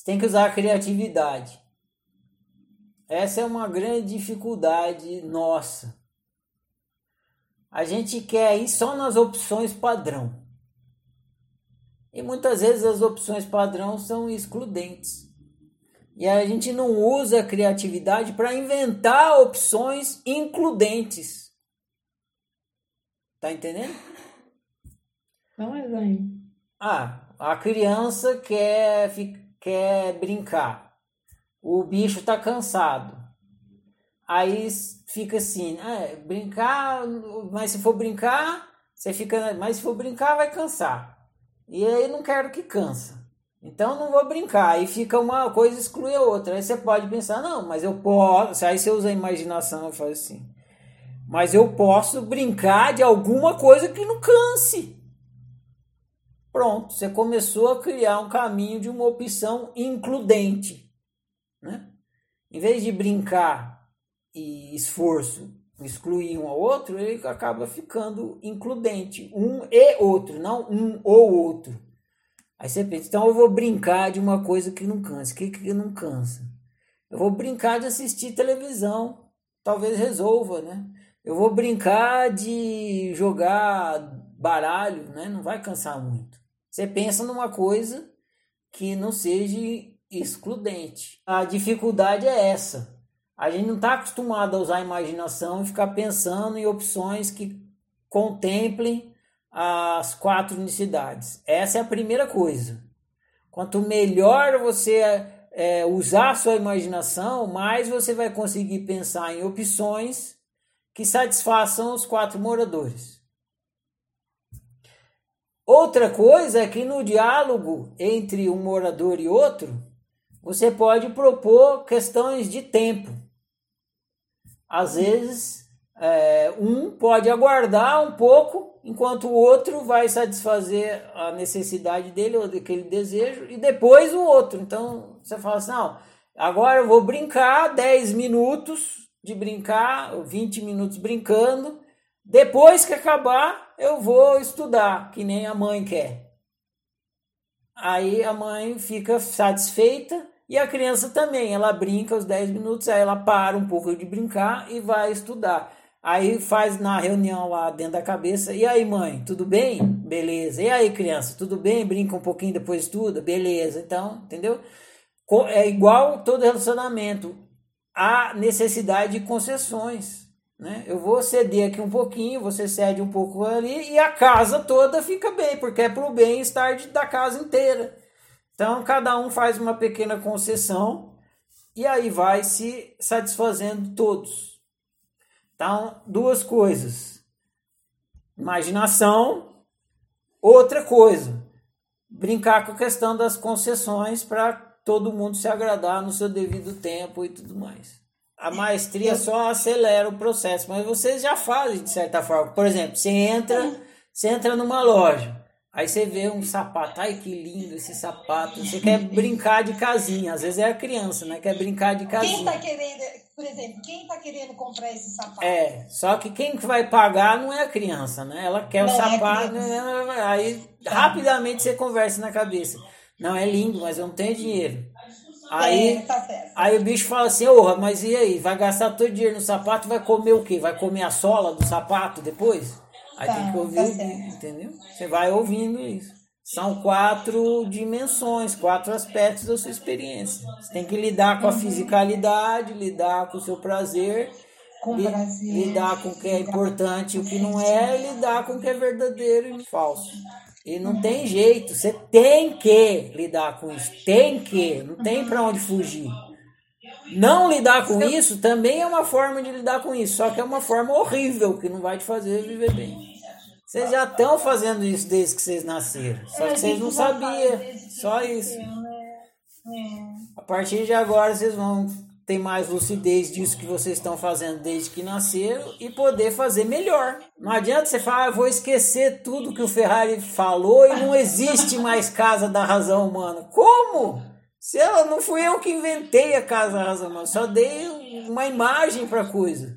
Você tem que usar a criatividade. Essa é uma grande dificuldade nossa. A gente quer ir só nas opções padrão. E muitas vezes as opções padrão são excludentes. E a gente não usa a criatividade para inventar opções includentes. Tá entendendo? Dá um exemplo. Ah, a criança quer, quer brincar. O bicho tá cansado. Aí fica assim, ah, brincar, mas se for brincar, você fica, mas se for brincar vai cansar. E aí não quero que cansa. Então não vou brincar. Aí fica uma coisa exclui a outra. Aí você pode pensar, não, mas eu posso. Aí você usa a imaginação e faz assim. Mas eu posso brincar de alguma coisa que não canse. Pronto, você começou a criar um caminho de uma opção includente. Né? Em vez de brincar e esforço excluir um ao outro, ele acaba ficando includente. Um e outro, não um ou outro. Aí você pensa, então eu vou brincar de uma coisa que não cansa. O que, que não cansa? Eu vou brincar de assistir televisão. Talvez resolva, né? Eu vou brincar de jogar baralho, né? Não vai cansar muito. Você pensa numa coisa que não seja excludente. A dificuldade é essa. A gente não está acostumado a usar a imaginação e ficar pensando em opções que contemplem as quatro unicidades. Essa é a primeira coisa. Quanto melhor você é, usar sua imaginação, mais você vai conseguir pensar em opções que satisfaçam os quatro moradores. Outra coisa é que no diálogo entre um morador e outro, você pode propor questões de tempo. Às vezes, é, um pode aguardar um pouco enquanto o outro vai satisfazer a necessidade dele ou daquele desejo e depois o outro. Então, você fala assim: não, agora eu vou brincar 10 minutos de brincar, 20 minutos brincando, depois que acabar, eu vou estudar, que nem a mãe quer. Aí a mãe fica satisfeita e a criança também. Ela brinca os 10 minutos, aí ela para um pouco de brincar e vai estudar. Aí faz na reunião lá dentro da cabeça. E aí, mãe, tudo bem? Beleza. E aí, criança, tudo bem? Brinca um pouquinho, depois estuda? Beleza. Então, entendeu? É igual todo relacionamento. Há necessidade de concessões. Né? Eu vou ceder aqui um pouquinho, você cede um pouco ali e a casa toda fica bem, porque é para o bem-estar da casa inteira. Então cada um faz uma pequena concessão e aí vai se satisfazendo todos. Então, duas coisas: imaginação, outra coisa, brincar com a questão das concessões para todo mundo se agradar no seu devido tempo e tudo mais a maestria só acelera o processo, mas vocês já fazem de certa forma. Por exemplo, você entra, você entra numa loja, aí você vê um sapato, ai que lindo esse sapato. Você quer brincar de casinha, às vezes é a criança, né? Quer brincar de casinha. Quem tá querendo, por exemplo, quem tá querendo comprar esse sapato? É, só que quem vai pagar não é a criança, né? Ela quer não o é sapato, é aí rapidamente você conversa na cabeça. Não, é lindo, mas eu não tenho dinheiro. Aí, é, tá aí o bicho fala assim, ô, mas e aí? Vai gastar todo o dinheiro no sapato, vai comer o quê? Vai comer a sola do sapato depois? Aí tá, tem que ouvir, tá entendeu? Você vai ouvindo isso. São quatro dimensões, quatro aspectos da sua experiência. Você tem que lidar com a uhum. fisicalidade, lidar com o seu prazer, com li, lidar com o que é importante e o que não é, e lidar com o que é verdadeiro e falso. E não tem jeito, você tem que lidar com isso, tem que, não tem para onde fugir. Não lidar com isso também é uma forma de lidar com isso, só que é uma forma horrível que não vai te fazer viver bem. Vocês já estão fazendo isso desde que vocês nasceram, só que vocês não sabiam, só isso. A partir de agora vocês vão ter mais lucidez disso que vocês estão fazendo desde que nasceram e poder fazer melhor. Não adianta você falar, ah, vou esquecer tudo que o Ferrari falou e não existe mais casa da razão humana. Como? Se ela não fui eu que inventei a casa da razão humana, só dei uma imagem para coisa.